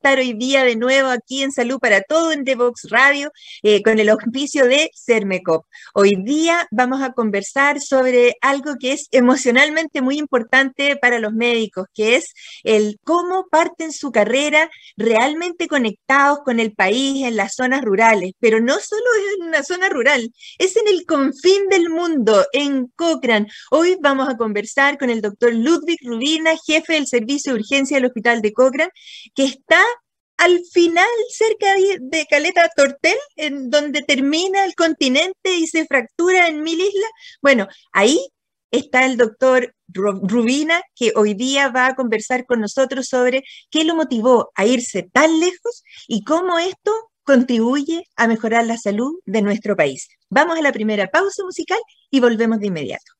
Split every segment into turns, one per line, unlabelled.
estar hoy día de nuevo aquí en Salud para Todo en Devox Radio eh, con el auspicio de Cermecop. Hoy día vamos a conversar sobre algo que es emocionalmente muy importante para los médicos, que es el cómo parten su carrera realmente conectados con el país en las zonas rurales, pero no solo en una zona rural, es en el confín del mundo, en Cochrane. Hoy vamos a conversar con el doctor Ludwig Rubina, jefe del Servicio de Urgencia del Hospital de Cochrane, que está al final, cerca de Caleta Tortel, en donde termina el continente y se fractura en mil islas. Bueno, ahí está el doctor Rubina, que hoy día va a conversar con nosotros sobre qué lo motivó a irse tan lejos y cómo esto contribuye a mejorar la salud de nuestro país. Vamos a la primera pausa musical y volvemos de inmediato.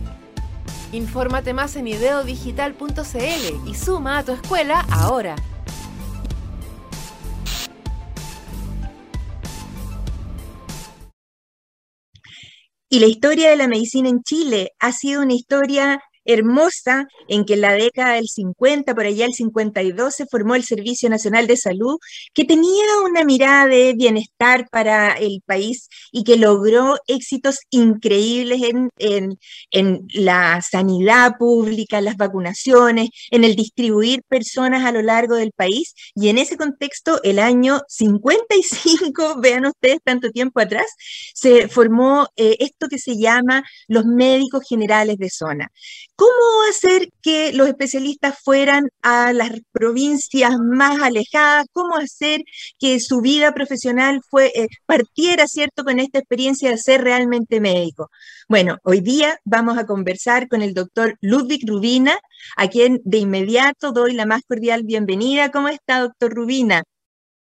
Infórmate más en ideodigital.cl y suma a tu escuela ahora.
Y la historia de la medicina en Chile ha sido una historia hermosa en que en la década del 50, por allá el 52, se formó el Servicio Nacional de Salud, que tenía una mirada de bienestar para el país y que logró éxitos increíbles en, en, la sanidad pública, en las vacunaciones, en el distribuir personas a lo largo del país. Y en ese contexto, el año 55, vean ustedes tanto tiempo atrás, se formó eh, esto que se llama los médicos generales de zona ¿Cómo hacer que los especialistas fueran a las provincias más alejadas? ¿Cómo hacer que su vida profesional fue, eh, partiera, ¿cierto?, con esta experiencia de ser realmente médico. Bueno, hoy día vamos a conversar con el doctor Ludwig Rubina, a quien de inmediato doy la más cordial bienvenida. ¿Cómo está, doctor Rubina?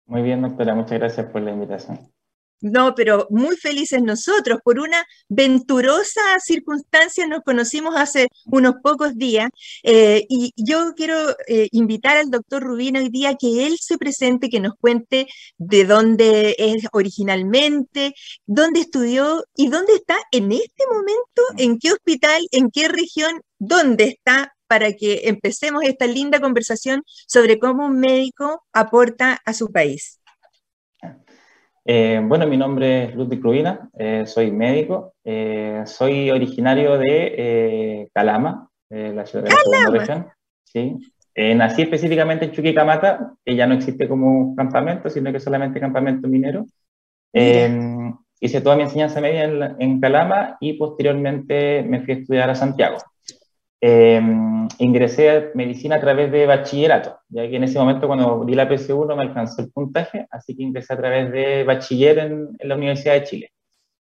Muy bien, doctora, muchas gracias por la invitación.
No, pero muy felices nosotros. Por una venturosa circunstancia nos conocimos hace unos pocos días eh, y yo quiero eh, invitar al doctor Rubino hoy día que él se presente, que nos cuente de dónde es originalmente, dónde estudió y dónde está en este momento, en qué hospital, en qué región, dónde está para que empecemos esta linda conversación sobre cómo un médico aporta a su país.
Eh, bueno, mi nombre es Ludwig Rubina, eh, soy médico, eh, soy originario de Calama, la ciudad de la región. ¿sí? nací específicamente en Chuquicamata, que ya no existe como campamento, sino que solamente campamento minero. hice toda mi enseñanza media en, en Calama y posteriormente me fui a estudiar a Santiago. Eh, ingresé a medicina a través de bachillerato, ya que en ese momento cuando di la PC1 me alcanzó el puntaje, así que ingresé a través de bachiller en, la Universidad de Chile.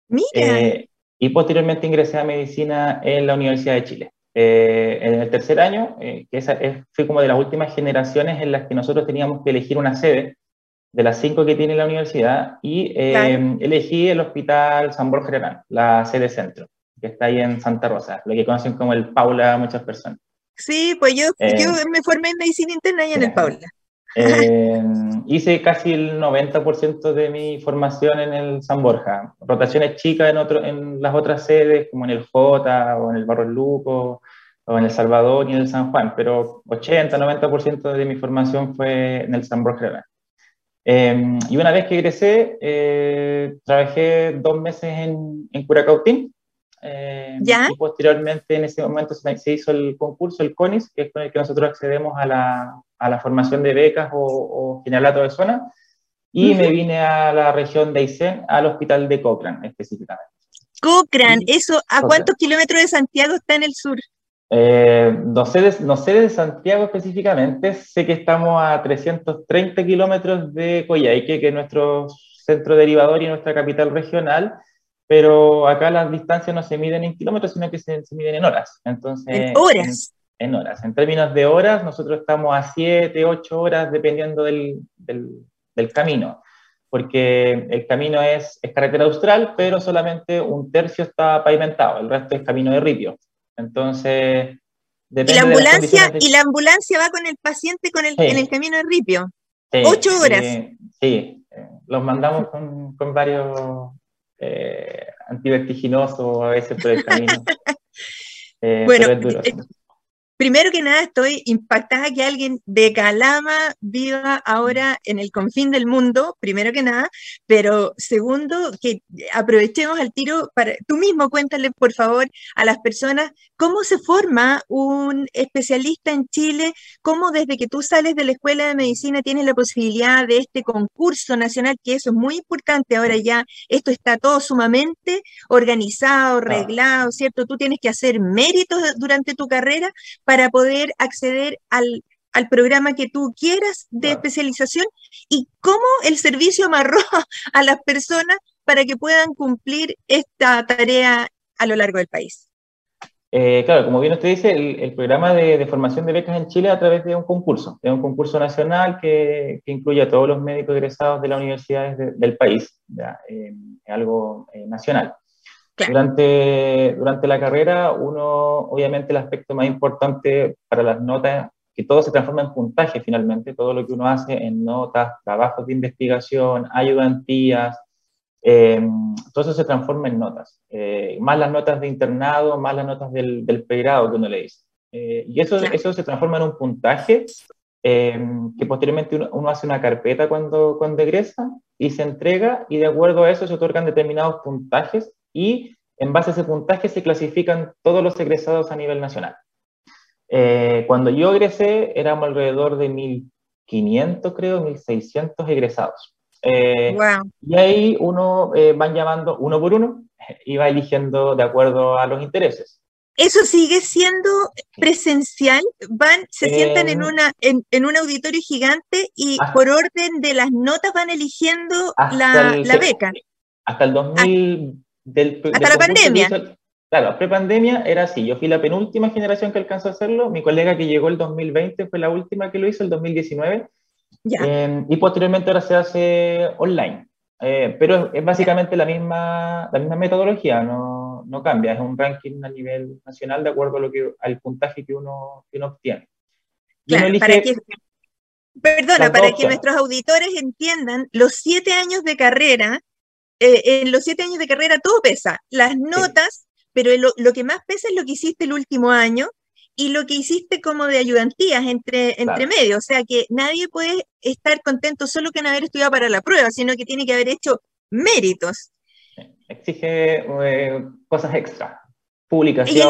Mira. Eh,
y posteriormente ingresé a medicina en la Universidad de Chile. Eh, en el tercer año, que esa fue como de las últimas generaciones en las que nosotros teníamos que elegir una sede, de las cinco que tiene la universidad, y elegí el Hospital San Borja la sede centro que está ahí en Santa Rosa, lo que conocen como el Paula muchas personas.
Sí, pues yo, eh, yo me formé en medicina interna y en el Paula.
Eh, hice casi el 90% de mi formación en el San Borja. Rotaciones chicas en, otro, en las otras sedes, como en el J o en el Barro Luco o en El Salvador y en el San Juan, pero 80-90% de mi formación fue en el San Borja. Eh, y una vez que egresé, trabajé dos meses en, en Curacautín, eh, y posteriormente en ese momento se, hizo el concurso, el CONIS, que es con el que nosotros accedemos a la, a la formación de becas o, o generalato de zona, y me vine a la región de Aysén, al hospital de Cochrane específicamente.
Cochrane, eso, ¿a cuántos kilómetros de Santiago está en el sur?
Eh, no, sé de, no sé de Santiago específicamente, sé que estamos a 330 kilómetros de Coyhaique, que es nuestro centro derivador y nuestra capital regional, pero acá las distancias no se miden en kilómetros, sino que se, miden en horas. Entonces,
¿En horas?
En, horas. En términos de horas, nosotros estamos a 7, 8 horas dependiendo del, del, del camino porque el camino es, es, carretera austral, pero solamente un tercio está pavimentado, el resto es camino de ripio. Entonces,
¿Y la ambulancia, y la ambulancia va con el paciente con el, en el camino de ripio. Ocho horas.
sí, eh, los mandamos con, con varios eh, antivertiginosos a veces por el camino.
Eh, bueno, Primero que nada, estoy impactada que alguien de Calama viva ahora en el confín del mundo, primero que nada, pero segundo, que aprovechemos al tiro para, tú mismo cuéntale, por favor, a las personas cómo se forma un especialista en Chile, cómo desde que tú sales de la escuela de medicina tienes la posibilidad de este concurso nacional, que eso es muy importante, ahora ya esto está todo sumamente organizado, reglado, ¿cierto? Tú tienes que hacer méritos durante tu carrera para poder acceder al, programa que tú quieras de especialización y cómo el servicio amarró a las personas para que puedan cumplir esta tarea a lo largo del país.
Eh, claro, como bien usted dice, el, programa de, formación de becas en Chile a través de un concurso, es un concurso nacional que, incluye a todos los médicos egresados de las universidades del país, eh, es algo eh, nacional. Durante, durante la carrera, uno, obviamente, el aspecto más importante para las notas, que todo se transforma en puntaje finalmente, todo lo que uno hace en notas, trabajos de investigación, ayudantías, eh, todo eso se transforma en notas, eh, más las notas de internado, más las notas del, del pregrado que uno le dice. Eh, y eso, eso se transforma en un puntaje que posteriormente uno, uno, hace una carpeta cuando, cuando egresa y se entrega y de acuerdo a eso se otorgan determinados puntajes y en base a ese puntaje se clasifican todos los egresados a nivel nacional. Eh, cuando yo egresé éramos alrededor de 1.500, creo, 1.600 egresados. Eh, y ahí uno eh, van llamando uno por uno y va eligiendo de acuerdo a los intereses.
¿Eso sigue siendo presencial? Van, se sientan en, una, en, en, un auditorio gigante y por orden de las notas van eligiendo la, la, beca.
Hasta el 2000,
hasta la pandemia.
claro, pre-pandemia era así. Yo fui la penúltima generación que alcanzó a hacerlo. Mi colega que llegó el 2020 fue la última que lo hizo, el 2019. Eh, y posteriormente ahora se hace online. Eh, pero es, básicamente la misma, la misma metodología, no, no, cambia. Es un ranking a nivel nacional de acuerdo a lo que, al puntaje que uno, que uno obtiene.
Claro, para que, perdona, para que nuestros auditores entiendan, los siete años de carrera eh, en los siete años de carrera todo pesa, las notas, pero lo, que más pesa es lo que hiciste el último año y lo que hiciste como de ayudantías entre, entre medio. O sea que nadie puede estar contento solo con haber estudiado para la prueba, sino que tiene que haber hecho méritos.
Exige eh, cosas extra, publicaciones.
¿Y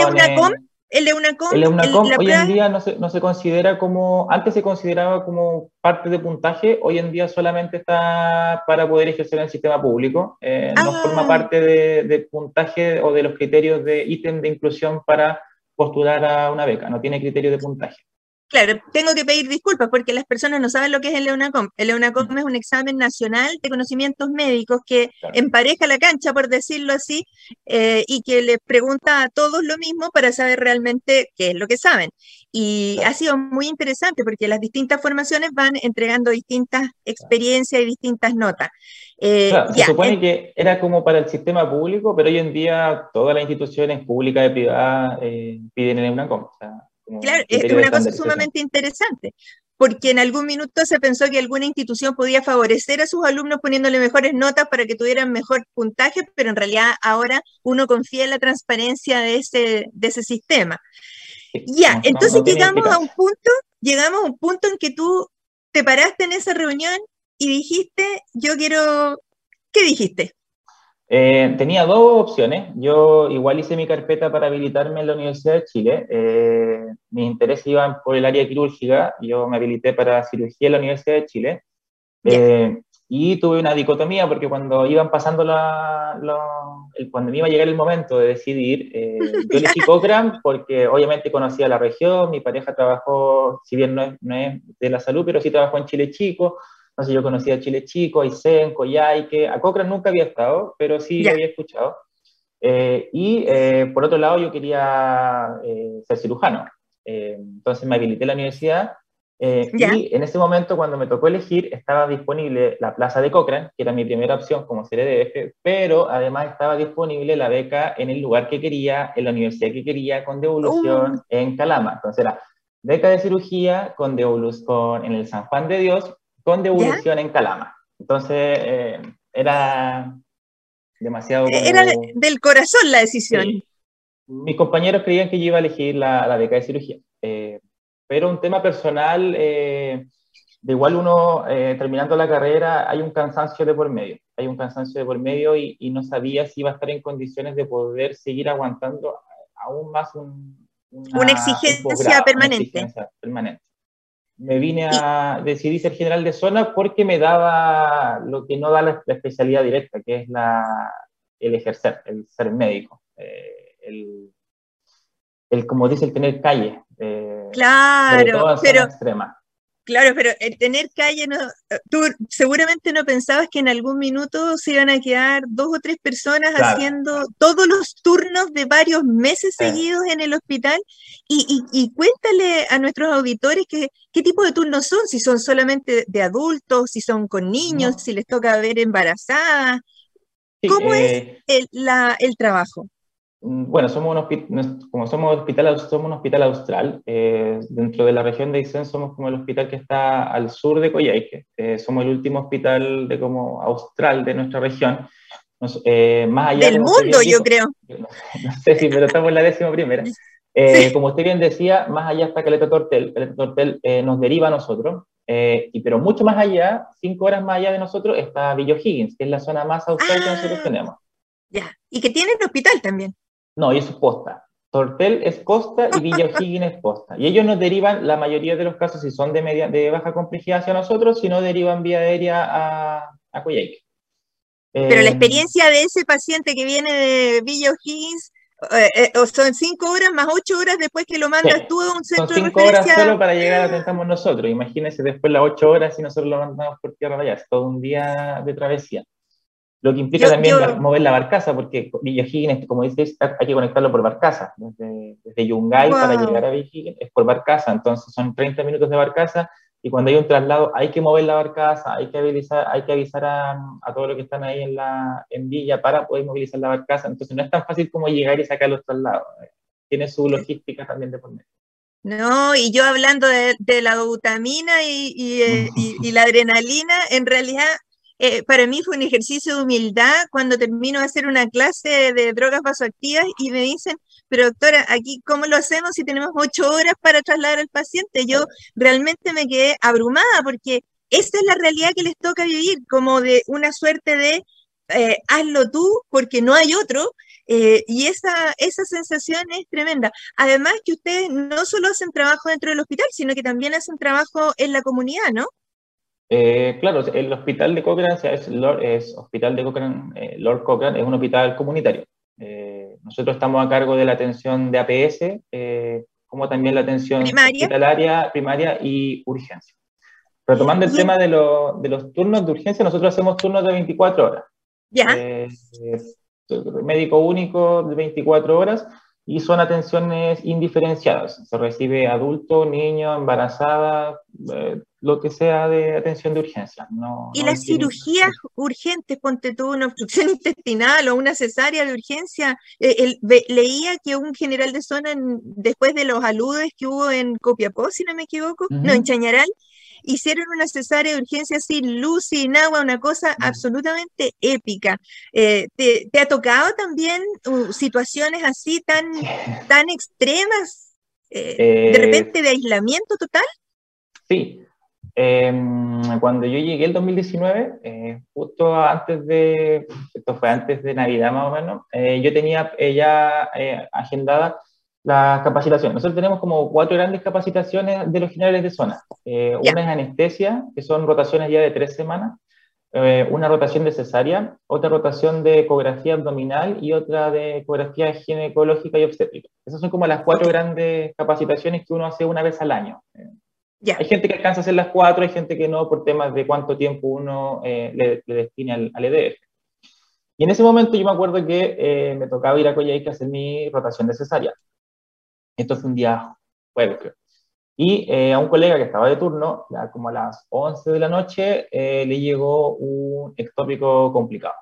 el EUNACOM,
el EUNACOM hoy en día no se, no se, considera como, antes se consideraba como parte de puntaje, hoy en día solamente está para poder ejercer en el sistema público, eh, no ah. forma parte de, de, puntaje o de los criterios de ítem de inclusión para postular a una beca, no tiene criterio de puntaje.
Claro, tengo que pedir disculpas porque las personas no saben lo que es el EUNACOM. El EUNACOM es un examen nacional de conocimientos médicos que empareja la cancha, por decirlo así, eh, y que le pregunta a todos lo mismo para saber realmente qué es lo que saben. Y ha sido muy interesante porque las distintas formaciones van entregando distintas experiencias y distintas notas.
Eh, se supone que era como para el sistema público, pero hoy en día todas las instituciones públicas y privadas eh, piden el EUNACOM. O sea,
Claro, es una cosa sumamente interesante, porque en algún minuto se pensó que alguna institución podía favorecer a sus alumnos poniéndole mejores notas para que tuvieran mejor puntaje, pero en realidad ahora uno confía en la transparencia de ese, de ese sistema. ya, entonces llegamos a un punto, llegamos a un punto en que tú te paraste en esa reunión y dijiste, yo quiero, ¿qué dijiste?
Eh, tenía dos opciones. Yo igual hice mi carpeta para habilitarme en la Universidad de Chile. Eh, mis intereses iban por el área quirúrgica. Yo me habilité para cirugía en la Universidad de Chile. Eh, y tuve una dicotomía porque cuando iban pasando la, cuando me iba a llegar el momento de decidir, yo elegí Cochrane porque obviamente conocía la región, mi pareja trabajó, si bien no es, no es de la salud, pero sí trabajó en Chile Chico, no sé, yo conocía a Chile Chico, a Isen, Coyhaique, a Cochrane nunca había estado, pero sí lo había escuchado. Eh, y eh, por otro lado, yo quería eh, ser cirujano. entonces me habilité a la universidad y en ese momento, cuando me tocó elegir, estaba disponible la plaza de Cochrane, que era mi primera opción como CRDF, pero además estaba disponible la beca en el lugar que quería, en la universidad que quería, con devolución uh. en Calama. Entonces era beca de cirugía con devolución en el San Juan de Dios con devolución en Calama. Entonces, eh, era demasiado...
Era del corazón la decisión.
Mis compañeros creían que yo iba a elegir la, la beca de cirugía, eh, pero un tema personal, eh, de igual uno, terminando la carrera, hay un cansancio de por medio, hay un cansancio de por medio y, no sabía si iba a estar en condiciones de poder seguir aguantando aún más un,
una, exigencia permanente. Una exigencia
permanente me vine a decidir ser general de zona porque me daba lo que no da la, especialidad directa, que es la, el ejercer, el ser médico, eh, el, el, como dice, el tener calle.
Eh, claro, pero, extrema. Claro, pero el tener calle, no, tú seguramente no pensabas que en algún minuto se iban a quedar dos o tres personas haciendo todos los turnos de varios meses seguidos en el hospital. Y, cuéntale a nuestros auditores que, qué tipo de turnos son, si son solamente de adultos, si son con niños, si les toca ver embarazadas. ¿Cómo es eh, el, la, el trabajo?
Mm, bueno, somos un como somos, hospital, somos un hospital austral, eh, dentro de la región de Aysén somos como el hospital que está al sur de Coyhaique, eh, somos el último hospital de como austral de nuestra región.
Eh, más allá Del mundo, yo creo.
No, sé si, pero estamos en la décima primera. Como usted bien decía, más allá está Caleta Tortel, Caleta Tortel nos deriva a nosotros, y, pero mucho más allá, cinco horas más allá de nosotros, está Villa Higgins, que es la zona más austral que nosotros ah, tenemos.
Ya, y que tiene el hospital también.
No, y es posta. Tortel es posta y Villa O'Higgins es posta. Y ellos nos derivan, la mayoría de los casos, si son de, media, de baja complejidad hacia nosotros, si no derivan vía aérea a, a
Pero la eh, experiencia de ese paciente que viene de Villa O'Higgins, eh, eh, son cinco horas más ocho horas después que lo mandas tú a un centro
son cinco horas solo para llegar a tentamos nosotros. Imagínense después las ocho horas y nosotros lo mandamos por tierra allá. Es todo un día de travesía. Lo que implica también mover la barcaza, porque Villa Higgins, como dices, hay que conectarlo por barcaza. Desde, desde Yungay para llegar a Villa Higgins es por barcaza, entonces son 30 minutos de barcaza y cuando hay un traslado hay que mover la barcaza, hay que avisar, hay que avisar a, a todos los que están ahí en, la, en Villa para poder movilizar la barcaza. Entonces no es tan fácil como llegar y sacar los traslados. Tiene su logística también de por medio.
No, y yo hablando de, la glutamina y, y, eh, y, la adrenalina, en realidad eh, para mí fue un ejercicio de humildad cuando termino de hacer una clase de drogas vasoactivas y me dicen, pero doctora, aquí cómo lo hacemos si tenemos ocho horas para trasladar al paciente. Yo realmente me quedé abrumada porque esta es la realidad que les toca vivir, como de una suerte de eh, hazlo tú porque no hay otro. Eh, y esa, esa sensación es tremenda. Además que ustedes no solo hacen trabajo dentro del hospital, sino que también hacen trabajo en la comunidad, ¿no?
Eh, claro, el hospital de Cochrane es, Lord, es hospital de Cochrane, eh, Lord Cochrane, es un hospital comunitario. Eh, nosotros estamos a cargo de la atención de APS, como también la atención hospitalaria, primaria y urgencia. Retomando el tema de, de, los turnos de urgencia, nosotros hacemos turnos de 24 horas.
Ya.
médico único de 24 horas y son atenciones indiferenciadas. Se recibe adulto, niño, embarazada, lo que sea de atención de urgencia. No,
¿Y las cirugías urgentes, ponte tú una obstrucción intestinal o una cesárea de urgencia? Eh, leía que un general de zona, después de los aludes que hubo en Copiapó, si no me equivoco, no, en Chañaral, hicieron una cesárea de urgencia sin luz, sin agua, una cosa absolutamente épica. Eh, ¿te, ha tocado también uh, situaciones así tan, tan extremas, eh, de repente de aislamiento total?
Sí, Em, cuando yo llegué el 2019, eh, justo antes de, esto fue antes de Navidad más o menos, eh, yo tenía ya agendada la capacitación. Nosotros tenemos como cuatro grandes capacitaciones de los generales de zona. Una es anestesia, que son rotaciones ya de tres semanas. Eh, una rotación de cesárea, otra rotación de ecografía abdominal y otra de ecografía ginecológica y obstétrica. Esas son como las cuatro grandes capacitaciones que uno hace una vez al año. Hay gente que alcanza a hacer las cuatro, hay gente que no por temas de cuánto tiempo uno eh, le, le, destina al, al, EDF. Y en ese momento yo me acuerdo que eh, me tocaba ir a Coyhaique a hacer mi rotación de cesárea. Esto fue un día jueves, creo. Y eh, a un colega que estaba de turno, ya como a las 11 de la noche, eh, le llegó un ectópico complicado.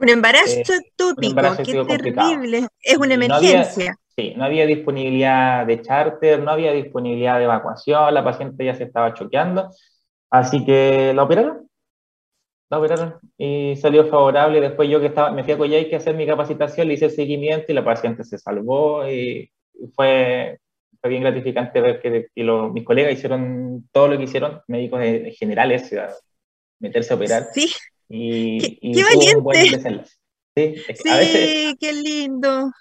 Un embarazo eh, ectópico, qué terrible. Es una emergencia.
Sí, no había disponibilidad de charter, no había disponibilidad de evacuación, la paciente ya se estaba choqueando. Así que la operaron. La operaron y salió favorable. Después yo que estaba, me fui a Coyhaique a hacer mi capacitación, le hice el seguimiento y la paciente se salvó y fue fue bien gratificante ver que, mis colegas hicieron todo lo que hicieron, médicos generales, meterse a operar.
Sí.
Y,
qué, valiente. Sí, sí qué lindo.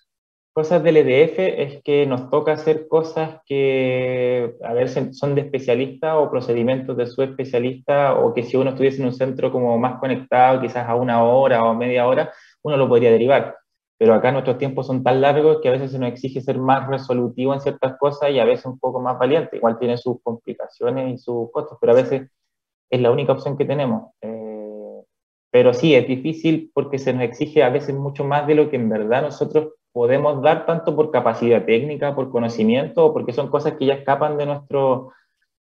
Cosas del EDF es que nos toca hacer cosas que, a ver, son de especialista o procedimientos de su especialista, o que si uno estuviese en un centro como más conectado, quizás a una hora o media hora, uno lo podría derivar pero acá nuestros tiempos son tan largos que a veces se nos exige ser más resolutivo en ciertas cosas y a veces un poco más valiente. Igual tiene sus complicaciones y sus costos, pero a veces es la única opción que tenemos. Eh, pero sí, es difícil porque se nos exige a veces mucho más de lo que en verdad nosotros podemos dar, tanto por capacidad técnica, por conocimiento, o porque son cosas que ya escapan de nuestro,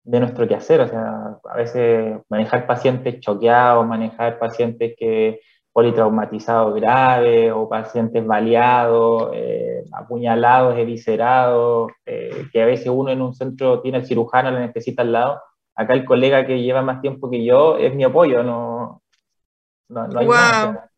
de nuestro quehacer. O sea, a veces manejar pacientes choqueados, manejar pacientes que politraumatizados graves o pacientes baleados, eh, apuñalados, eviscerados, eh, que a veces uno en un centro tiene el cirujano, lo necesita al lado. Acá el colega que lleva más tiempo que yo es mi apoyo, no, no, hay wow.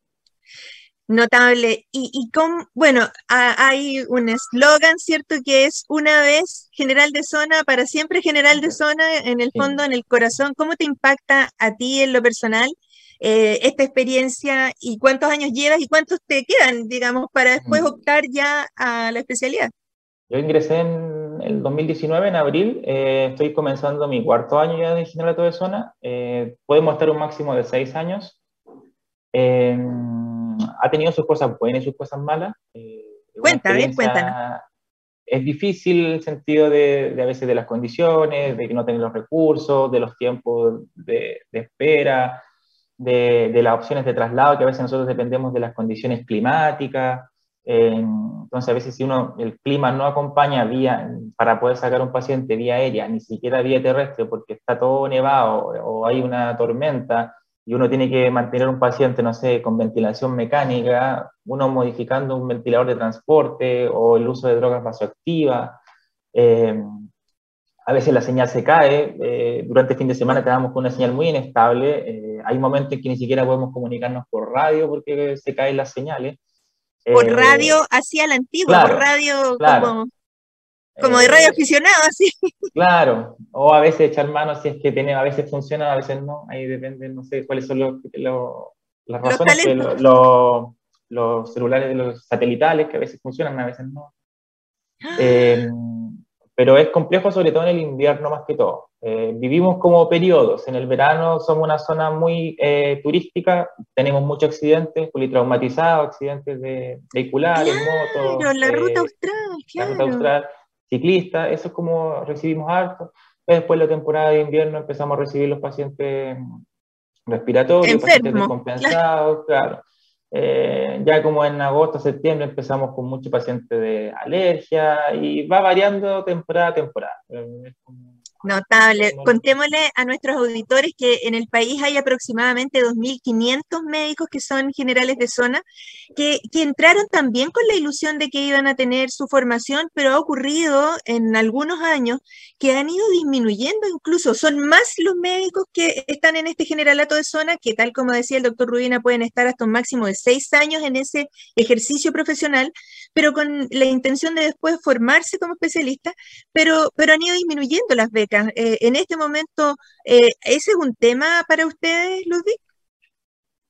Notable. Y, y con, bueno, hay un eslogan, ¿cierto? Que es una vez general de zona, para siempre general de zona, en el fondo, en el corazón. ¿Cómo te impacta a ti en lo personal? Eh, esta experiencia y cuántos años llevas y cuántos te quedan, digamos, para después mm. optar ya a la especialidad.
Yo ingresé en el 2019, en abril, eh, estoy comenzando mi cuarto año ya de general de zona, eh, podemos estar un máximo de seis años. Em, ha tenido sus cosas buenas y sus cosas malas.
Cuéntame, cuéntanos.
Es difícil el sentido de, de, a veces de las condiciones, de que no tienen los recursos, de los tiempos de, de espera, de, las opciones de traslado, que a veces nosotros dependemos de las condiciones climáticas. Eh, entonces, a veces si uno, el clima no acompaña vía, para poder sacar un paciente vía aérea, ni siquiera vía terrestre, porque está todo nevado o hay una tormenta y uno tiene que mantener un paciente, no sé, con ventilación mecánica, uno modificando un ventilador de transporte o el uso de drogas vasoactivas. Eh, a veces la señal se cae, eh, durante el fin de semana quedamos con una señal muy inestable, eh, hay momentos en que ni siquiera podemos comunicarnos por radio porque se caen las señales.
Por eh, radio hacia la antigua, por radio como, como de radio aficionado, así.
Claro, o a veces echar mano si es que tiene, a veces funciona, a veces no, ahí depende, no sé cuáles son los, las razones, los, los celulares, los satelitales que a veces funcionan, a veces no. Ah pero es complejo sobre todo en el invierno más que todo. Eh, vivimos como periodos, en el verano somos una zona muy eh, turística, tenemos muchos accidentes, politraumatizados, accidentes de, vehiculares, motos.
la ruta eh, austral,
La ruta austral, ciclistas, eso es como recibimos harto. Después de la temporada de invierno empezamos a recibir los pacientes respiratorios, pacientes descompensados, claro. Eh, ya como en agosto, septiembre empezamos con muchos pacientes de alergia y va variando temporada a temporada. Eh,
Notable. Contémosle a nuestros auditores que en el país hay aproximadamente 2.500 médicos que son generales de zona, que, que, entraron también con la ilusión de que iban a tener su formación, pero ha ocurrido en algunos años que han ido disminuyendo incluso. Son más los médicos que están en este generalato de zona, que tal como decía el doctor Rubina, pueden estar hasta un máximo de seis años en ese ejercicio profesional, pero con la intención de después formarse como especialista, pero, pero han ido disminuyendo las becas. Eh, en este momento, eh, ¿ese es un tema para ustedes, Ludwig?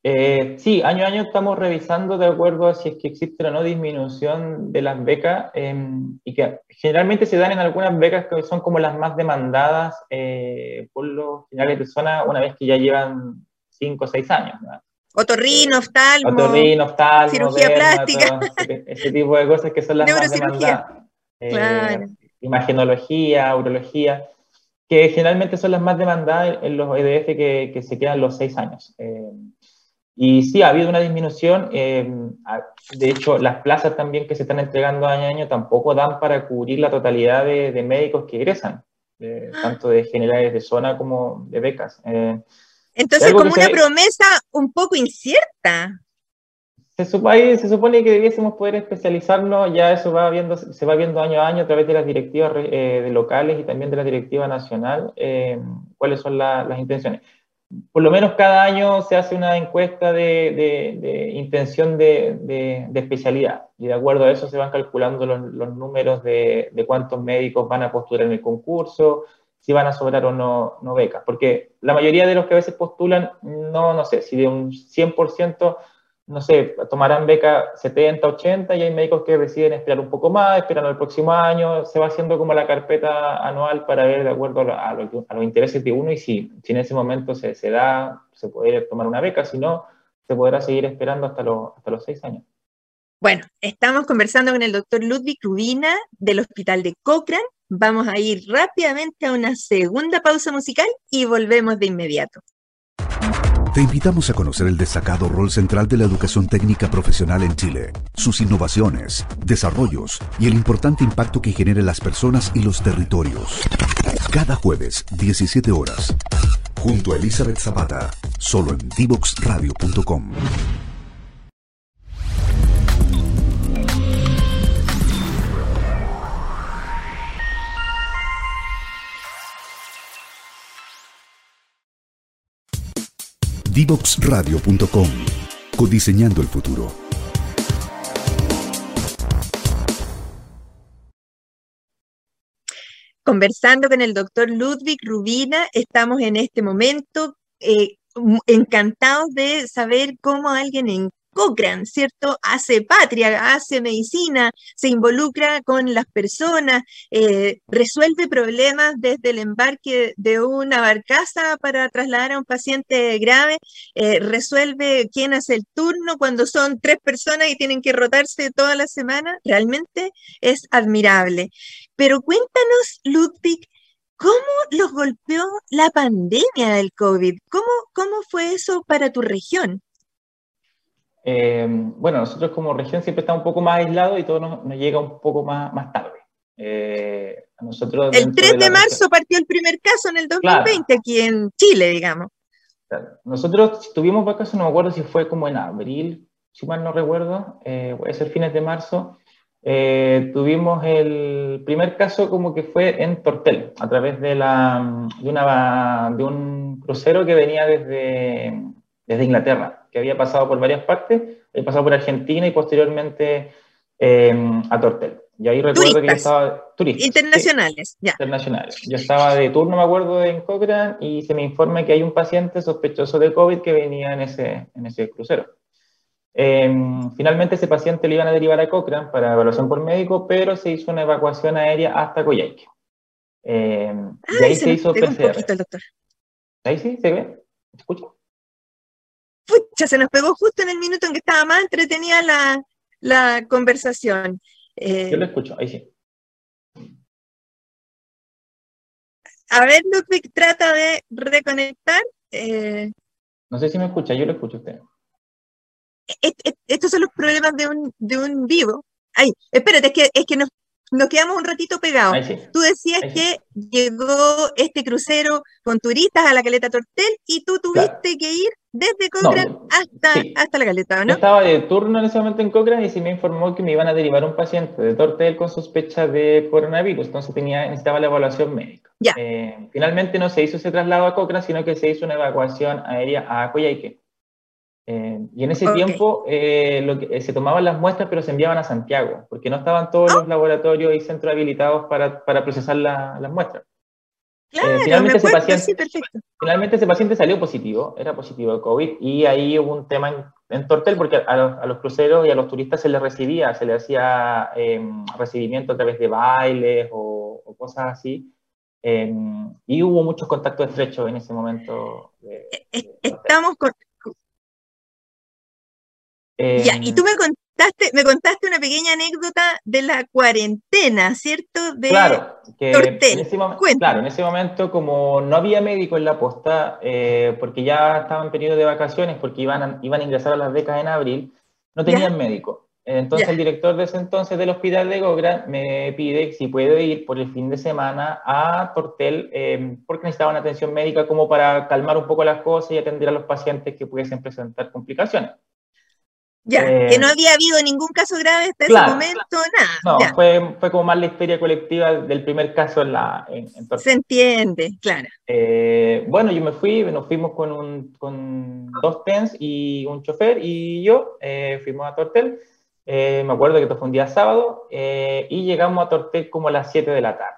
Eh, sí, año a año estamos revisando de acuerdo a si es que existe o no disminución de las becas em, y que generalmente se dan en algunas becas que son como las más demandadas eh, por los finales de zona una vez que ya llevan 5 o 6 años.
Otorrino, oftalmo,
Otorrino, oftalmo,
cirugía plástica.
ese tipo de cosas que son las más demandadas.
Eh,
Imagenología, urología, que generalmente son las más demandadas en los EDF que, que se quedan los 6 años. Eh, y sí, ha habido una disminución. Eh, de hecho, las plazas también que se están entregando año a año tampoco dan para cubrir la totalidad de, médicos que egresan, ah. tanto de generales de zona como de becas.
Eh, Entonces, como una promesa un poco incierta.
Se supone, se supone que debiésemos poder especializarnos, ya eso va viendo, se va viendo año a año a través de las directivas eh, de locales y también de la directiva nacional, cuáles son las intenciones por lo menos cada año se hace una encuesta de, intención de, especialidad y de acuerdo a eso se van calculando los, números de, cuántos médicos van a postular en el concurso, si van a sobrar o no, no becas, porque la mayoría de los que a veces postulan, no, no sé, si de un 100% no sé, tomarán beca 70, 80 y hay médicos que deciden esperar un poco más, esperan al próximo año, se va haciendo como la carpeta anual para ver de acuerdo a, los intereses de uno y si, si en ese momento se, se, da, se puede tomar una beca, si no, se podrá seguir esperando hasta, hasta los seis años.
Bueno, estamos conversando con el doctor Ludwig Rubina del Hospital de Cochrane. Vamos a ir rápidamente a una segunda pausa musical y volvemos de inmediato.
Te invitamos a conocer el destacado rol central de la educación técnica profesional en Chile, sus innovaciones, desarrollos y el importante impacto que genera en las personas y los territorios. Cada jueves, 17 horas, junto a Elizabeth Zapata, solo en divoxradio.com. Divoxradio.com. Codiseñando el futuro.
Conversando con el doctor Ludwig Rubina, estamos en este momento eh, encantados de saber cómo alguien en ¿cierto? Hace patria, hace medicina, se involucra con las personas, eh, resuelve problemas desde el embarque de una barcaza para trasladar a un paciente grave, eh, resuelve quién hace el turno cuando son tres personas y tienen que rotarse toda la semana. Realmente es admirable. Pero cuéntanos, Ludwig, ¿Cómo los golpeó la pandemia del COVID? ¿Cómo, ¿Cómo fue eso para tu región?
Eh, bueno, nosotros como región siempre estamos un poco más aislados y todo nos, llega un poco más, más tarde. Eh, nosotros
el 3 de, marzo partió el primer caso en el 2020 aquí en Chile, digamos.
Nosotros tuvimos vacaciones, no me acuerdo si fue como en abril, si mal no recuerdo, eh, puede ser fines de marzo. tuvimos el primer caso como que fue en Tortel, a través de, la, de, una, de un crucero que venía desde, desde Inglaterra que había pasado por varias partes, había pasado por Argentina y posteriormente eh, a Tortel. Y ahí recuerdo que yo estaba...
Turistas. Internacionales, ya.
Internacionales. Yo estaba de turno, me acuerdo, en Cochrane y se me informa que hay un paciente sospechoso de COVID que venía en ese, en ese crucero. Em, finalmente ese paciente le iban a derivar a Cochrane para evaluación por médico, pero se hizo una evacuación aérea hasta Coyhaique. Eh, y ahí se, hizo PCR. Ahí sí, ¿se ve? ¿Se escucha?
Pucha, se nos pegó justo en el minuto en que estaba más entretenida la, conversación.
Eh, yo lo escucho, ahí sí.
A ver, Ludwig, trata de reconectar. Eh.
no sé si me escucha, yo lo escucho a usted.
estos son los problemas de un, de un vivo. Ay, espérate, es que, es que nos nos quedamos un ratito pegados. Tú decías que llegó este crucero con turistas a la Caleta Tortel y tú tuviste que ir desde Cochrane hasta, hasta la Caleta, ¿no?
estaba de turno en ese momento en Cochrane y se me informó que me iban a derivar un paciente de Tortel con sospecha de coronavirus, entonces tenía, necesitaba la evaluación médica.
Ya.
Eh, finalmente no se hizo ese traslado a Cochrane, sino que se hizo una evacuación aérea a Coyhaique. Eh, y en ese tiempo eh, lo que, se tomaban las muestras, pero se enviaban a Santiago, porque no estaban todos los laboratorios y centros habilitados para, para procesar las muestras.
Claro, finalmente, ese paciente,
finalmente ese paciente salió positivo, era positivo de COVID, y ahí hubo un tema en, Tortel, porque a los, cruceros y a los turistas se les recibía, se les hacía em, recibimiento a través de bailes o, o cosas así, em, y hubo muchos contactos estrechos en ese momento.
Eh, eh, estamos con... ya, y tú me contaste, me contaste una pequeña anécdota de la cuarentena, ¿cierto? De
claro, que En ese claro, en ese momento como no había médico en la posta, eh, porque ya estaban en periodo de vacaciones, porque iban a, iban a ingresar a las becas en abril, no tenían médico. Entonces el director de ese entonces del hospital de Gogra me pide si puedo ir por el fin de semana a Tortel em, porque necesitaban atención médica como para calmar un poco las cosas y atender a los pacientes que pudiesen presentar complicaciones.
Ya, que no eh, había habido ningún caso grave hasta ese momento, nada.
No, fue, fue, como más la historia colectiva del primer caso en la... En,
Se entiende, claro.
Eh, bueno, yo me fui, nos fuimos con, un, con dos TENS y un chofer y yo eh, fuimos a Tortel eh, me acuerdo que esto fue un día sábado eh, y llegamos a Tortel como a las 7 de la tarde.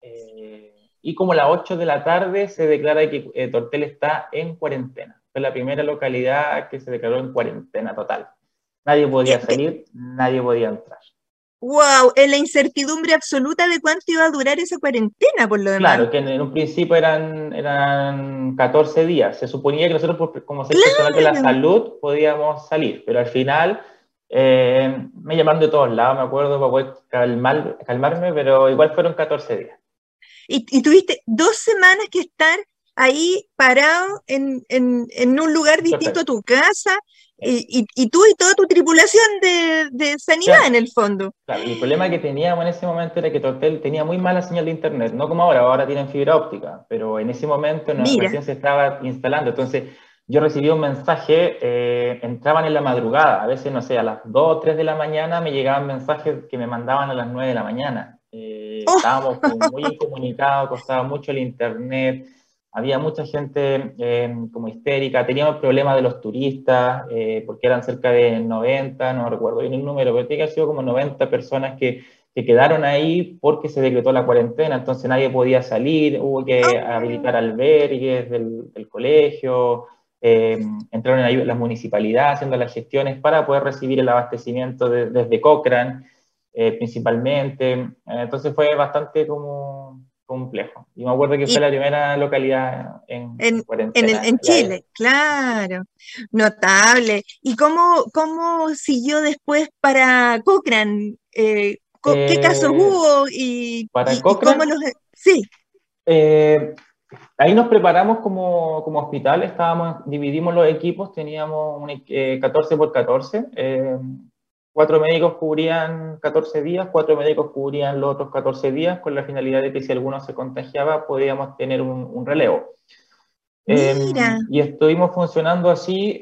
Eh, y como a las 8 de la tarde se declara que Tortel está en cuarentena. Fue la primera localidad que se declaró en cuarentena total. Nadie podía salir, nadie podía entrar.
¡Wow! En la incertidumbre absoluta de cuánto iba a durar esa cuarentena, por lo demás.
Claro, que en, un principio eran, eran 14 días. Se suponía que nosotros, como ser personal de la salud, podíamos salir, pero al final eh, me llamaron de todos lados, me acuerdo, para poder calmarme, pero igual fueron 14 días.
Y, tuviste dos semanas que estar ahí parado en, en, un lugar distinto a tu casa, y, y, tú y toda tu tripulación de, de sanidad en el fondo.
Claro, y el problema que teníamos en ese momento era que Tortel tenía muy mala señal de internet, no como ahora, ahora tienen fibra óptica, pero en ese momento no, recién se estaba instalando, entonces yo recibí un mensaje, eh, entraban en la madrugada, a veces, no sé, a las 2 o 3 de la mañana me llegaban mensajes que me mandaban a las 9 de la mañana. Eh, oh. Estábamos muy incomunicados, costaba mucho el internet, había mucha gente eh, como histérica, teníamos problemas de los turistas, porque eran cerca de 90, no recuerdo bien el número, pero tiene que haber sido como 90 personas que, que quedaron ahí porque se decretó la cuarentena, entonces nadie podía salir, hubo que oh. habilitar albergues del, del colegio, eh, entraron ahí las municipalidades haciendo las gestiones para poder recibir el abastecimiento desde Cochrane, eh, principalmente. Eh, entonces fue bastante como complejo. Y me acuerdo que fue la primera localidad en,
en, en, Chile, claro, notable. ¿Y cómo, cómo siguió después para Cochrane? ¿Qué casos hubo? Y,
para Cochrane,
cómo los... Sí.
Ahí nos preparamos como, como, hospital, estábamos, dividimos los equipos, teníamos un, 14 eh, por 14, eh, cuatro médicos cubrían 14 días, cuatro médicos cubrían los otros 14 días, con la finalidad de que si alguno se contagiaba podíamos tener un, relevo. Eh, y estuvimos funcionando así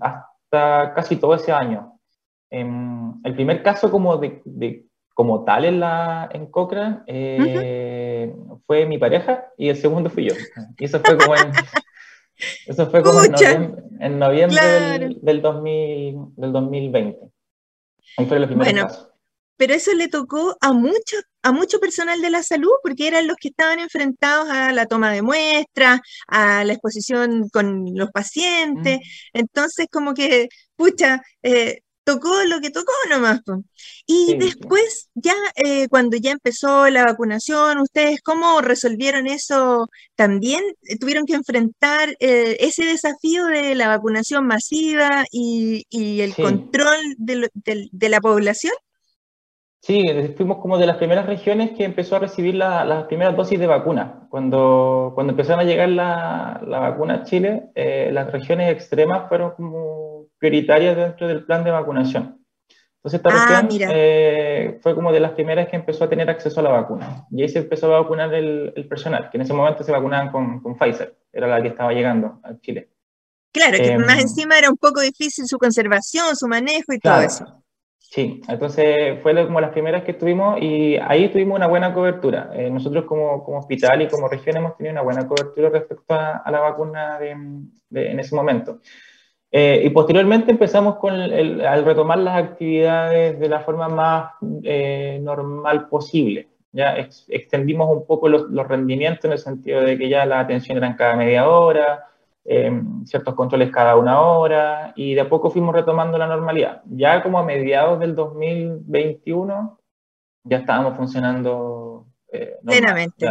hasta casi todo ese año. el primer caso como de, de como tal en, la, en Cochrane eh, fue mi pareja y el segundo fui yo. Y eso fue como en, eso fue como en noviembre, del, del, 2020. Ahí bueno,
Pero eso le tocó a mucho, a mucho personal de la salud, porque eran los que estaban enfrentados a la toma de muestras, a la exposición con los pacientes. Mm. Entonces, como que, pucha, eh, tocó lo que tocó nomás. Y después, ya eh, cuando ya empezó la vacunación, ¿ustedes cómo resolvieron eso? ¿También eh, tuvieron que enfrentar eh, ese desafío de la vacunación masiva y, el control de, la población?
Sí, fuimos como de las primeras regiones que empezó a recibir las primeras dosis de vacuna. Cuando, cuando empezaron a llegar la, la vacuna a Chile, las regiones extremas fueron como prioritarias dentro del plan de vacunación. Entonces esta ah, región eh, fue como de las primeras que empezó a tener acceso a la vacuna. Y ahí se empezó a vacunar el, personal, que en ese momento se vacunaban con, con, Pfizer, era la que estaba llegando a Chile.
Claro, que más em, encima era un poco difícil su conservación, su manejo y todo eso.
Sí, entonces fue como las primeras que tuvimos y ahí tuvimos una buena cobertura. Eh, nosotros como, como, hospital y como región hemos tenido una buena cobertura respecto a, la vacuna de, en ese momento. Eh, y posteriormente empezamos con el, al retomar las actividades de la forma más eh, normal posible. Ya extendimos un poco los, los, rendimientos en el sentido de que ya la atención era cada media hora, em, ciertos controles cada una hora, y de a poco fuimos retomando la normalidad. Ya como a mediados del 2021 ya estábamos funcionando
eh, plenamente.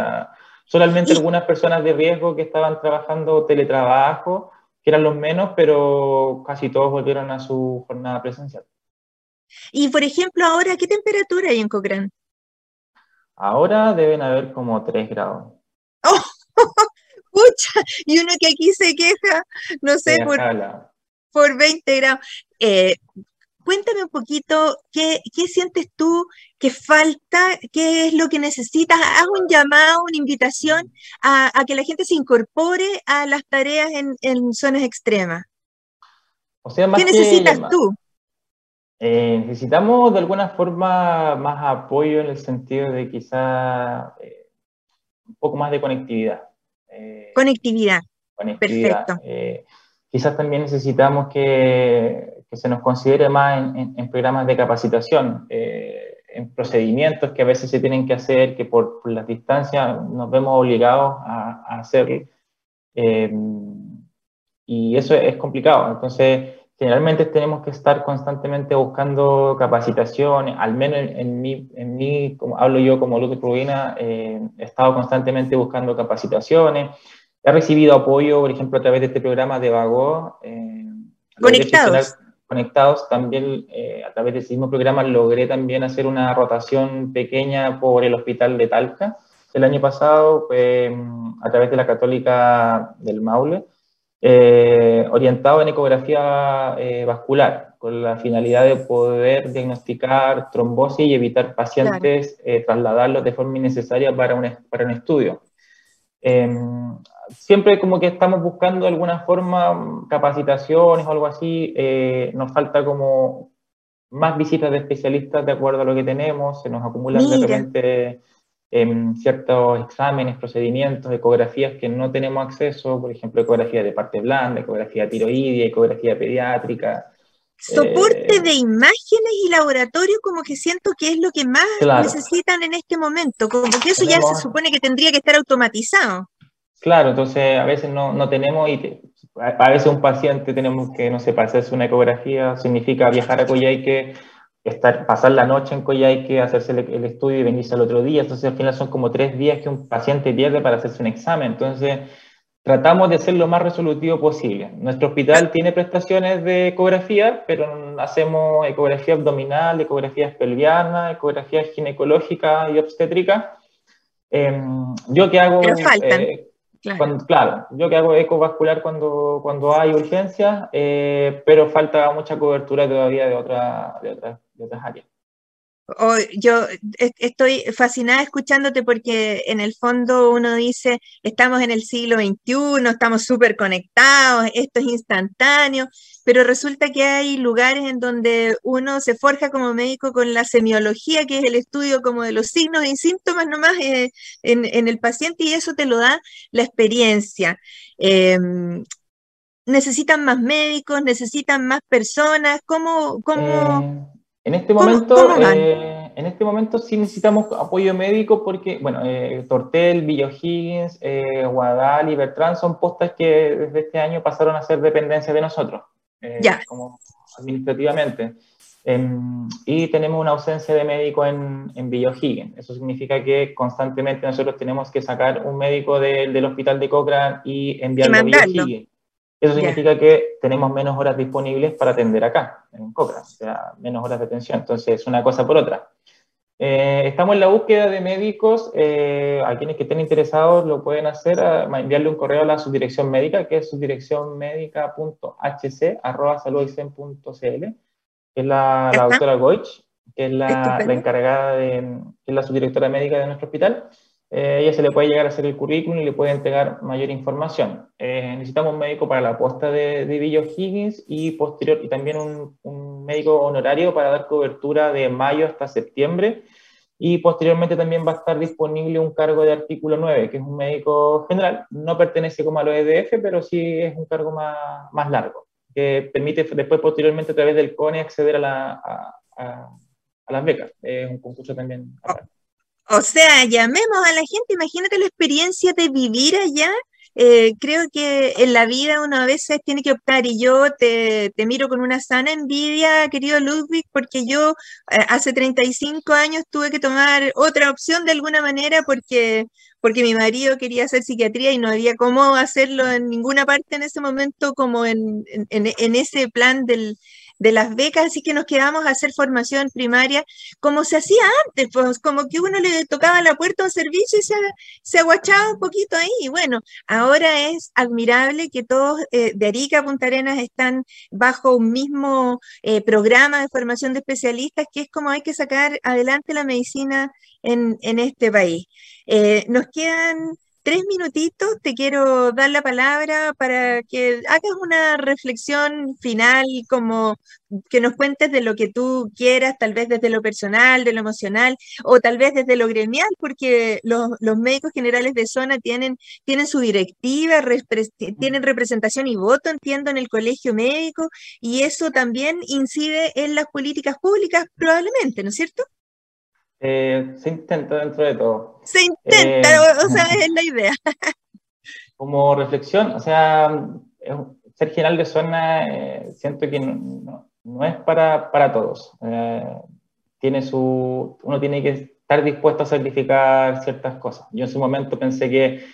solamente algunas personas de riesgo que estaban trabajando teletrabajo, que eran los menos, pero casi todos volvieron a su jornada presencial.
Y por ejemplo, ahora, ¿qué temperatura hay en Cochrane?
Ahora deben haber como 3 grados.
¡Oh! ¡Pucha! Y uno que aquí se queja, no sé, por, por 20 grados. Eh, cuéntame un poquito qué, sientes tú que falta, qué es lo que necesitas. Haz un llamado, una invitación a, que la gente se incorpore a las tareas en, zonas extremas. ¿Qué necesitas tú?
Eh, necesitamos de alguna forma más apoyo en el sentido de quizá eh, un poco más de conectividad.
Eh, conectividad. conectividad.
Perfecto. quizás también necesitamos que que se nos considere más en, programas de capacitación, eh, en procedimientos que a veces se tienen que hacer, que por, las distancias nos vemos obligados a, hacer. Eh, y eso es complicado. Entonces, generalmente tenemos que estar constantemente buscando capacitaciones, al menos en, mí, en mí como hablo yo como Luz Rubina, eh, he estado constantemente buscando capacitaciones. He recibido apoyo, por ejemplo, a través de este programa de Vago.
Conectados
conectados, también eh, a través de ese mismo programa logré también hacer una rotación pequeña por el hospital de Talca el año pasado, mm, a través de la Católica del Maule, eh, orientado en ecografía eh, vascular, con la finalidad de poder diagnosticar trombosis y evitar pacientes trasladarlos de forma innecesaria para un, para un estudio. Em, siempre como que estamos buscando de alguna forma capacitaciones o algo así, eh, nos falta como más visitas de especialistas de acuerdo a lo que tenemos, se nos acumulan de repente em, ciertos exámenes, procedimientos, ecografías que no tenemos acceso, por ejemplo, ecografía de parte blanda, ecografía tiroidea, ecografía pediátrica.
Soporte eh, de imágenes y laboratorio como que siento que es lo que más necesitan en este momento, como que eso ya se supone que tendría que estar automatizado.
Claro, entonces a veces no, no tenemos, y a veces un paciente tenemos que, no sé, para hacerse una ecografía, significa viajar a Coyhaique, estar, pasar la noche en Coyhaique, hacerse el, estudio y venirse al otro día. Entonces al final son como tres días que un paciente pierde para hacerse un examen. Entonces tratamos de ser lo más resolutivo posible. Nuestro hospital tiene prestaciones de ecografía, pero hacemos ecografía abdominal, ecografía pelviana, ecografía ginecológica y obstétrica. Em, yo que hago...
Eh,
Claro. yo que hago eco vascular cuando, cuando hay urgencia, eh, pero falta mucha cobertura todavía de, otra, de, de otras áreas.
Oh, yo estoy fascinada escuchándote porque en el fondo uno dice, estamos en el siglo XXI, estamos súper conectados, esto es instantáneo, pero resulta que hay lugares en donde uno se forja como médico con la semiología, que es el estudio como de los signos y síntomas nomás eh, en, el paciente y eso te lo da la experiencia. Em, necesitan más médicos, necesitan más personas, ¿cómo... cómo
eh, en este momento, eh, en este momento sí necesitamos apoyo médico porque, bueno, eh, Tortel, Villa Higgins, eh, Guadal y Bertrand son postas que desde este año pasaron a ser dependencia de nosotros,
eh, ya.
como administrativamente. Em, y tenemos una ausencia de médico en, en Villa Higgins. Eso significa que constantemente nosotros tenemos que sacar un médico del hospital de Cochrane y enviarlo a Villa Higgins. Eso significa que tenemos menos horas disponibles para atender acá, en Cochrane, o sea, menos horas de atención. Entonces, una cosa por otra. Eh, estamos en la búsqueda de médicos. Eh, a quienes que estén interesados lo pueden hacer, a, enviarle un correo a la subdirección médica, que es subdireccionmédica.hc.saludicen.cl, que es la, la doctora Goich, que es la, la encargada de, que es la subdirectora médica de nuestro hospital. Eh, ella se le puede llegar a hacer el currículum y le puede entregar mayor información. Eh, necesitamos un médico para la posta de, de Billo Higgins y posterior y también un, un, médico honorario para dar cobertura de mayo hasta septiembre. Y posteriormente también va a estar disponible un cargo de artículo 9, que es un médico general. No pertenece como a los EDF, pero sí es un cargo más, más largo, que permite después posteriormente a través del CONE acceder a, la, a, las becas. Es un concurso también.
O sea, llamemos a la gente, imagínate la experiencia de vivir allá. Eh, creo que en la vida uno a veces tiene que optar y yo te, miro con una sana envidia, querido Ludwig, porque yo eh, hace 35 años tuve que tomar otra opción de alguna manera porque, porque mi marido quería hacer psiquiatría y no había cómo hacerlo en ninguna parte en ese momento como en, en ese plan del, de las becas, así que nos quedamos a hacer formación primaria como se hacía antes, pues como que uno le tocaba la puerta a un servicio y se, aguachaba un poquito ahí. Y bueno, ahora es admirable que todos eh, de Arica Punta Arenas están bajo un mismo eh, programa de formación de especialistas, que es como hay que sacar adelante la medicina en, en este país. Eh, nos quedan tres minutitos te quiero dar la palabra para que hagas una reflexión final, como que nos cuentes de lo que tú quieras, tal vez desde lo personal, de lo emocional, o tal vez desde lo gremial, porque los, médicos generales de zona tienen, tienen su directiva, tienen representación y voto, entiendo, en el colegio médico, y eso también incide en las políticas públicas probablemente, ¿no es cierto?
Eh, se intenta dentro de todo.
Se intenta, eh, o sea, es la idea.
Como reflexión, o sea, ser general de zona, eh, siento que no, no, es para, para todos. tiene su, uno tiene que estar dispuesto a sacrificar ciertas cosas. Yo en su momento pensé que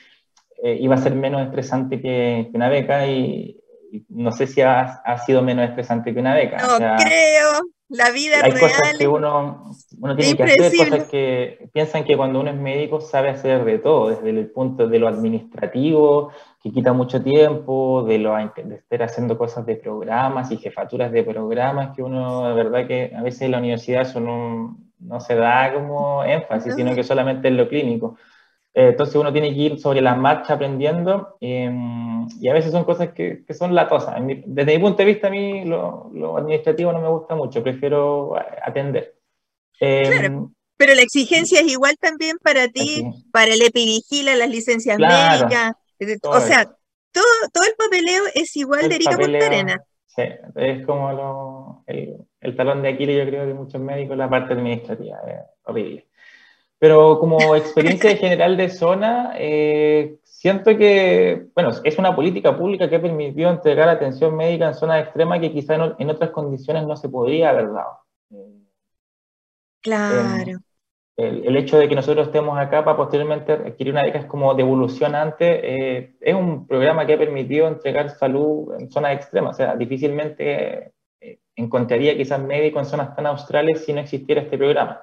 iba a ser menos estresante que, una beca y, no sé si ha, ha, sido menos estresante que una beca.
No creo. La vida
Hay cosas que uno, uno tiene que hacer, cosas que piensan que cuando uno es médico sabe hacer de todo, desde el punto de lo administrativo, que quita mucho tiempo, de, lo, de estar haciendo cosas de programas y jefaturas de programas, que uno, de verdad que a veces en la universidad eso no, no se da como énfasis, sino que solamente en lo clínico. Eh, entonces uno tiene que ir sobre la marcha aprendiendo em, y a veces son cosas que, que son latosas. Desde mi punto de vista a mí lo, lo, administrativo no me gusta mucho, prefiero eh, atender.
Em, pero la exigencia es igual también para ti, para el epivigila, las licencias médicas, o sea, todo, todo el papeleo es igual de Erika Punta.
Sí, es como lo, el, el, talón de Aquiles, yo creo, de muchos médicos, la parte administrativa, es horrible. Pero como experiencia general de zona, eh, siento que, bueno, es una política pública que permitió entregar atención médica en zonas extremas que quizá en, otras condiciones no se podría haber dado.
Claro.
El, hecho de que nosotros estemos acá para posteriormente adquirir una beca es como devolución antes, eh, es un programa que ha permitido entregar salud en zonas extremas. O sea, difícilmente eh, encontraría quizás médico en zonas tan australes si no existiera este programa.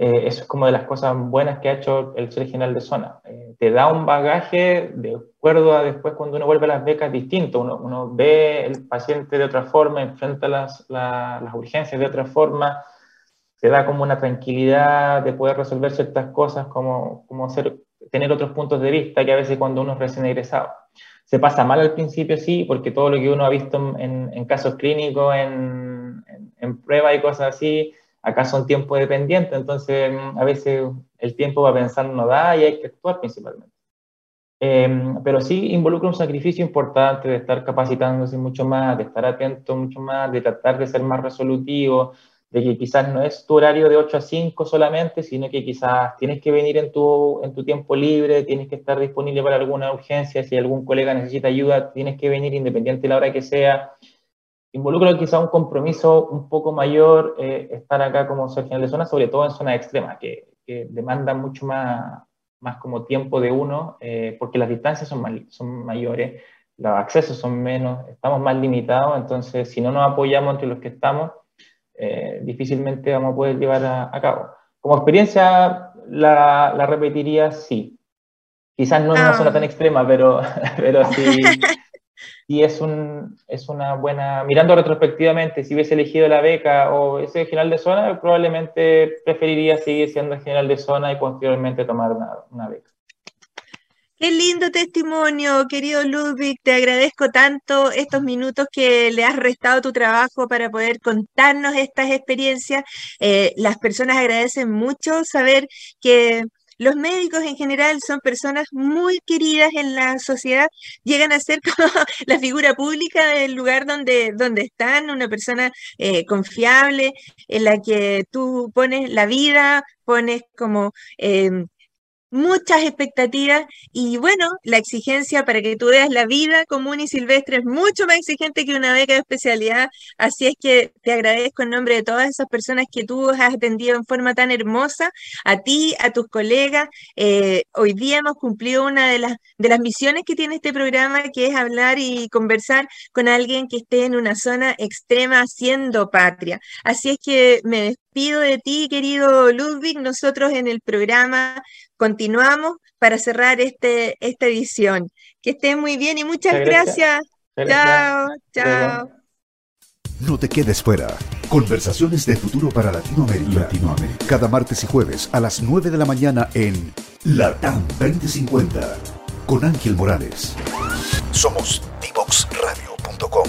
Eh, eso es como de las cosas buenas que ha hecho el ser general de zona. Eh, te da un bagaje de acuerdo a después cuando uno vuelve a las becas distinto. Uno, uno ve el paciente de otra forma, enfrenta las, las urgencias de otra forma, te da como una tranquilidad de poder resolver ciertas cosas, como, como tener otros puntos de vista que a veces cuando uno es recién egresado. Se pasa mal al principio, sí, porque todo lo que uno ha visto en, en casos clínicos, en, en, en pruebas y cosas así, acá son tiempo dependiente, entonces a veces el tiempo va a pensar no da y hay que actuar principalmente. Em, pero sí involucra un sacrificio importante de estar capacitándose mucho más, de estar atento mucho más, de tratar de ser más resolutivo, de que quizás no es tu horario de 8 a 5 solamente, sino que quizás tienes que venir en tu, en tu tiempo libre, tienes que estar disponible para alguna urgencia, si algún colega necesita ayuda, tienes que venir independiente de la hora que sea, involucra quizá un compromiso un poco mayor eh, estar acá como ser general de zona, sobre todo en zonas extremas, que, que demandan mucho más, más como tiempo de uno, eh, porque las distancias son, son mayores, los accesos son menos, estamos más limitados, entonces si no nos apoyamos entre los que estamos, eh, difícilmente vamos a poder llevar a, cabo. Como experiencia la, la, repetiría, sí. Quizás no en una zona tan extrema, pero, pero sí, y es, un, es una buena, mirando retrospectivamente, si hubiese elegido la beca o ese general de zona, probablemente preferiría seguir siendo general de zona y posteriormente tomar una, una beca.
Qué lindo testimonio, querido Ludwig. Te agradezco tanto estos minutos que le has restado tu trabajo para poder contarnos estas experiencias. Eh, las personas agradecen mucho saber que los médicos en general son personas muy queridas en la sociedad, llegan a ser como la figura pública del lugar donde, donde están, una persona eh, confiable, en la que tú pones la vida, pones como... Em, muchas expectativas y bueno, la exigencia para que tú veas la vida común y silvestre es mucho más exigente que una beca de especialidad, así es que te agradezco en nombre de todas esas personas que tú has atendido en forma tan hermosa, a ti, a tus colegas. Eh, hoy día hemos cumplido una de las, de las misiones que tiene este programa, que es hablar y conversar con alguien que esté en una zona extrema haciendo patria. Así es que me despido de ti, querido Ludwig. Nosotros en el programa continuamos para cerrar este, esta edición. Que esté muy bien y muchas gracias. Chao, chao.
No te quedes fuera. Conversaciones de futuro para Latinoamérica. Latinoamérica. Cada martes y jueves a las 9 de la mañana en Latam 2050 con Ángel Morales. Somos divoxradio.com.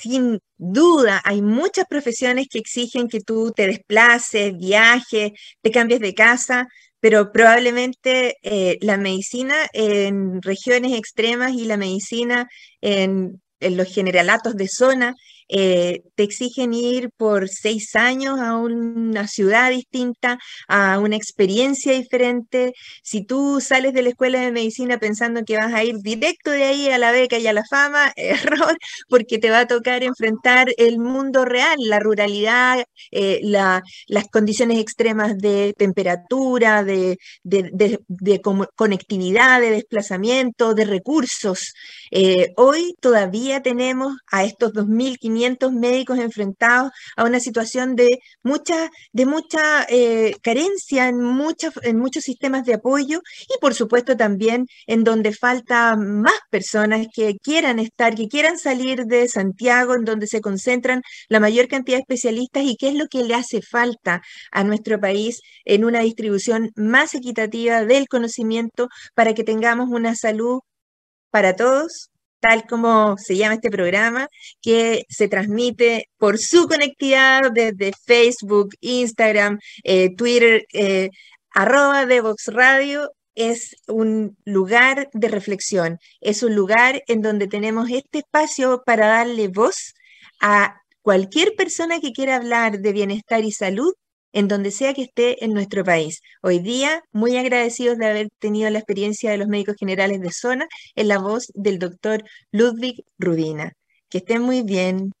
Sin duda, hay muchas profesiones que exigen que tú te desplaces, viajes, te cambies de casa, pero probablemente eh, la medicina en regiones extremas y la medicina en, en los generalatos de zona eh, te exigen ir por seis años a una ciudad distinta, a una experiencia diferente. Si tú sales de la escuela de medicina pensando que vas a ir directo de ahí a la beca y a la fama, error, porque te va a tocar enfrentar el mundo real, la ruralidad, eh, las condiciones extremas de temperatura, de, conectividad, de desplazamiento, de recursos. Eh, hoy todavía tenemos a estos 2.500 médicos enfrentados a una situación de mucha, de mucha eh, carencia en, en muchos sistemas de apoyo y por supuesto también en donde falta más personas que quieran estar, que quieran salir de Santiago, en donde se concentran la mayor cantidad de especialistas y qué es lo que le hace falta a nuestro país en una distribución más equitativa del conocimiento para que tengamos una salud para todos tal como se llama este programa, que se transmite por su conectividad desde Facebook, Instagram, eh, Twitter, eh, arroba de Vox Radio. Es un lugar de reflexión, es un lugar en donde tenemos este espacio para darle voz a cualquier persona que quiera hablar de bienestar y salud en donde sea que esté en nuestro país. Hoy día, muy agradecidos de haber tenido la experiencia de los médicos generales de zona en la voz del doctor Ludwig Rudina. Que estén muy bien.